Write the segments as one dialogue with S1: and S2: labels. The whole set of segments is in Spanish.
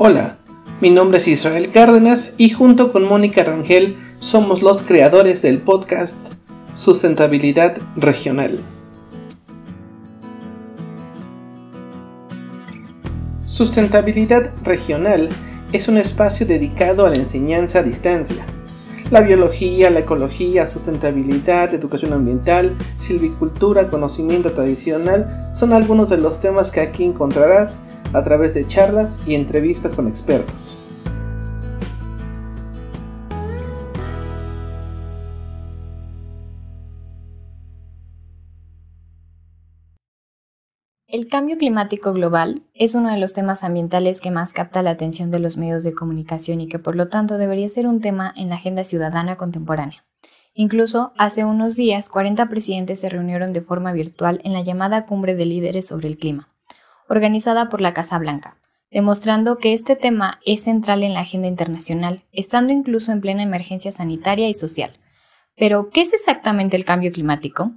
S1: Hola, mi nombre es Israel Cárdenas y junto con Mónica Rangel somos los creadores del podcast Sustentabilidad Regional. Sustentabilidad Regional es un espacio dedicado a la enseñanza a distancia. La biología, la ecología, sustentabilidad, educación ambiental, silvicultura, conocimiento tradicional son algunos de los temas que aquí encontrarás a través de charlas y entrevistas con expertos.
S2: El cambio climático global es uno de los temas ambientales que más capta la atención de los medios de comunicación y que por lo tanto debería ser un tema en la agenda ciudadana contemporánea. Incluso hace unos días 40 presidentes se reunieron de forma virtual en la llamada Cumbre de Líderes sobre el Clima, organizada por la Casa Blanca, demostrando que este tema es central en la agenda internacional, estando incluso en plena emergencia sanitaria y social. Pero, ¿qué es exactamente el cambio climático?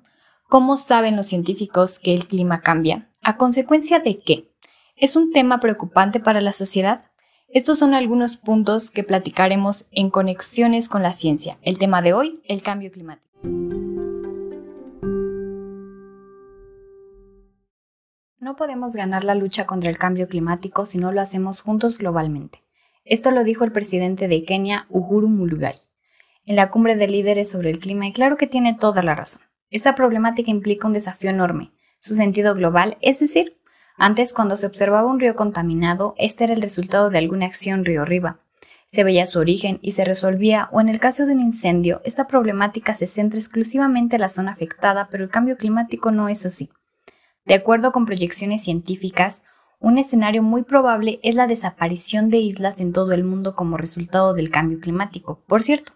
S2: ¿Cómo saben los científicos que el clima cambia? ¿A consecuencia de qué? ¿Es un tema preocupante para la sociedad? Estos son algunos puntos que platicaremos en conexiones con la ciencia. El tema de hoy, el cambio climático. No podemos ganar la lucha contra el cambio climático si no lo hacemos juntos globalmente. Esto lo dijo el presidente de Kenia, Uhuru Muigai, en la cumbre de líderes sobre el clima y claro que tiene toda la razón. Esta problemática implica un desafío enorme, su sentido global, es decir, antes cuando se observaba un río contaminado, este era el resultado de alguna acción río arriba. Se veía su origen y se resolvía, o en el caso de un incendio, esta problemática se centra exclusivamente en la zona afectada, pero el cambio climático no es así. De acuerdo con proyecciones científicas, un escenario muy probable es la desaparición de islas en todo el mundo como resultado del cambio climático. Por cierto,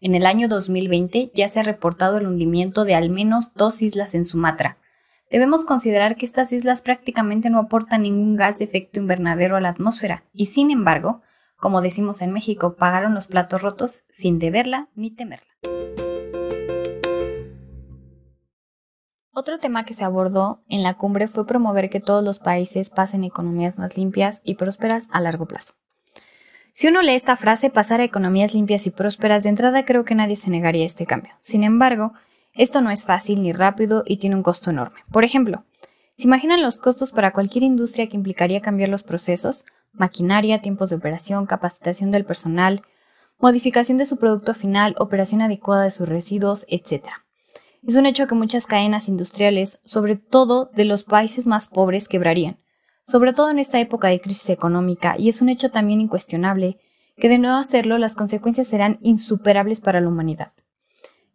S2: en el año 2020 ya se ha reportado el hundimiento de al menos dos islas en Sumatra, Debemos considerar que estas islas prácticamente no aportan ningún gas de efecto invernadero a la atmósfera y sin embargo, como decimos en México, pagaron los platos rotos sin deberla ni temerla. Otro tema que se abordó en la cumbre fue promover que todos los países pasen economías más limpias y prósperas a largo plazo. Si uno lee esta frase, pasar a economías limpias y prósperas, de entrada creo que nadie se negaría a este cambio. Sin embargo, esto no es fácil ni rápido y tiene un costo enorme. Por ejemplo, ¿se imaginan los costos para cualquier industria que implicaría cambiar los procesos? Maquinaria, tiempos de operación, capacitación del personal, modificación de su producto final, operación adecuada de sus residuos, etc. Es un hecho que muchas cadenas industriales, sobre todo de los países más pobres, quebrarían, sobre todo en esta época de crisis económica, y es un hecho también incuestionable que de nuevo hacerlo las consecuencias serán insuperables para la humanidad.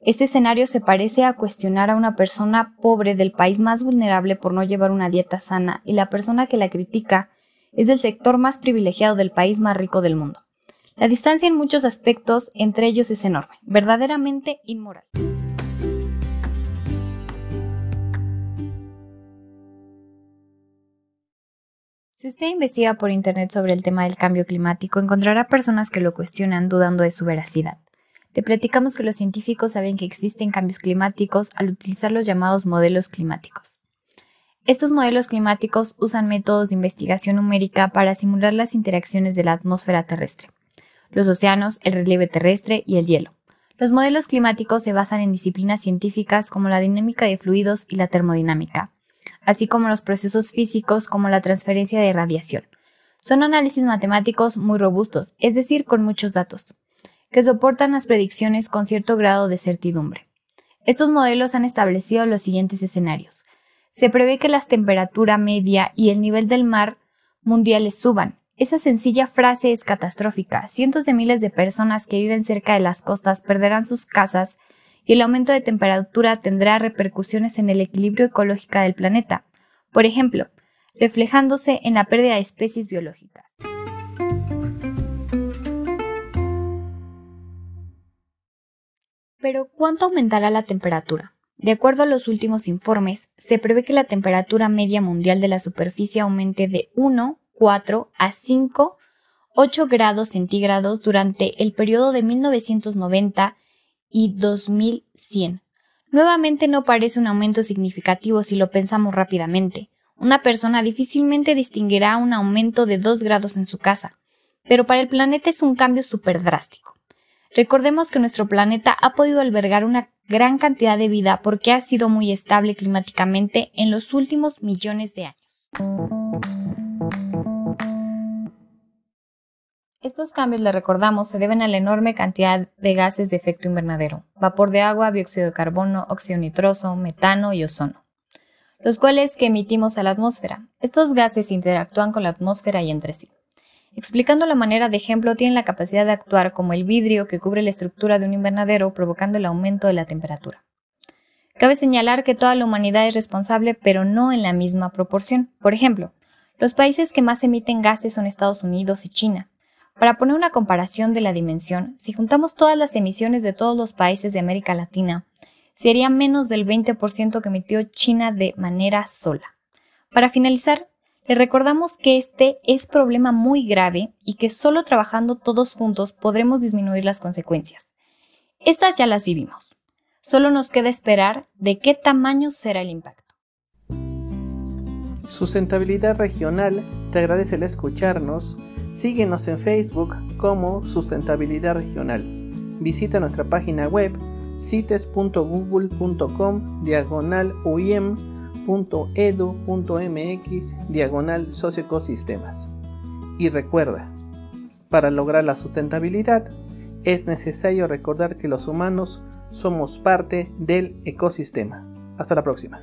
S2: Este escenario se parece a cuestionar a una persona pobre del país más vulnerable por no llevar una dieta sana y la persona que la critica es del sector más privilegiado del país más rico del mundo. La distancia en muchos aspectos entre ellos es enorme, verdaderamente inmoral. Si usted investiga por Internet sobre el tema del cambio climático, encontrará personas que lo cuestionan dudando de su veracidad. Le platicamos que los científicos saben que existen cambios climáticos al utilizar los llamados modelos climáticos. Estos modelos climáticos usan métodos de investigación numérica para simular las interacciones de la atmósfera terrestre, los océanos, el relieve terrestre y el hielo. Los modelos climáticos se basan en disciplinas científicas como la dinámica de fluidos y la termodinámica, así como los procesos físicos como la transferencia de radiación. Son análisis matemáticos muy robustos, es decir, con muchos datos que soportan las predicciones con cierto grado de certidumbre. Estos modelos han establecido los siguientes escenarios. Se prevé que la temperatura media y el nivel del mar mundiales suban. Esa sencilla frase es catastrófica. Cientos de miles de personas que viven cerca de las costas perderán sus casas y el aumento de temperatura tendrá repercusiones en el equilibrio ecológico del planeta. Por ejemplo, reflejándose en la pérdida de especies biológicas. Pero, ¿cuánto aumentará la temperatura? De acuerdo a los últimos informes, se prevé que la temperatura media mundial de la superficie aumente de 1, 4 a 5, 8 grados centígrados durante el periodo de 1990 y 2100. Nuevamente no parece un aumento significativo si lo pensamos rápidamente. Una persona difícilmente distinguirá un aumento de 2 grados en su casa. pero para el planeta es un cambio súper drástico. Recordemos que nuestro planeta ha podido albergar una gran cantidad de vida porque ha sido muy estable climáticamente en los últimos millones de años. Estos cambios, le recordamos, se deben a la enorme cantidad de gases de efecto invernadero, vapor de agua, dióxido de carbono, óxido nitroso, metano y ozono, los cuales que emitimos a la atmósfera. Estos gases interactúan con la atmósfera y entre sí. Explicando la manera de ejemplo, tienen la capacidad de actuar como el vidrio que cubre la estructura de un invernadero, provocando el aumento de la temperatura. Cabe señalar que toda la humanidad es responsable, pero no en la misma proporción. Por ejemplo, los países que más emiten gases son Estados Unidos y China, para poner una comparación de la dimensión, si juntamos todas las emisiones de todos los países de América Latina, sería menos del 20% que emitió China de manera sola. Para finalizar, le recordamos que este es problema muy grave y que solo trabajando todos juntos podremos disminuir las consecuencias. Estas ya las vivimos. Solo nos queda esperar de qué tamaño será el impacto.
S1: Sustentabilidad Regional te agradece el escucharnos Síguenos en Facebook como Sustentabilidad Regional. Visita nuestra página web cites.google.com diagonal uim.edu.mx diagonal socioecosistemas. Y recuerda, para lograr la sustentabilidad es necesario recordar que los humanos somos parte del ecosistema. Hasta la próxima.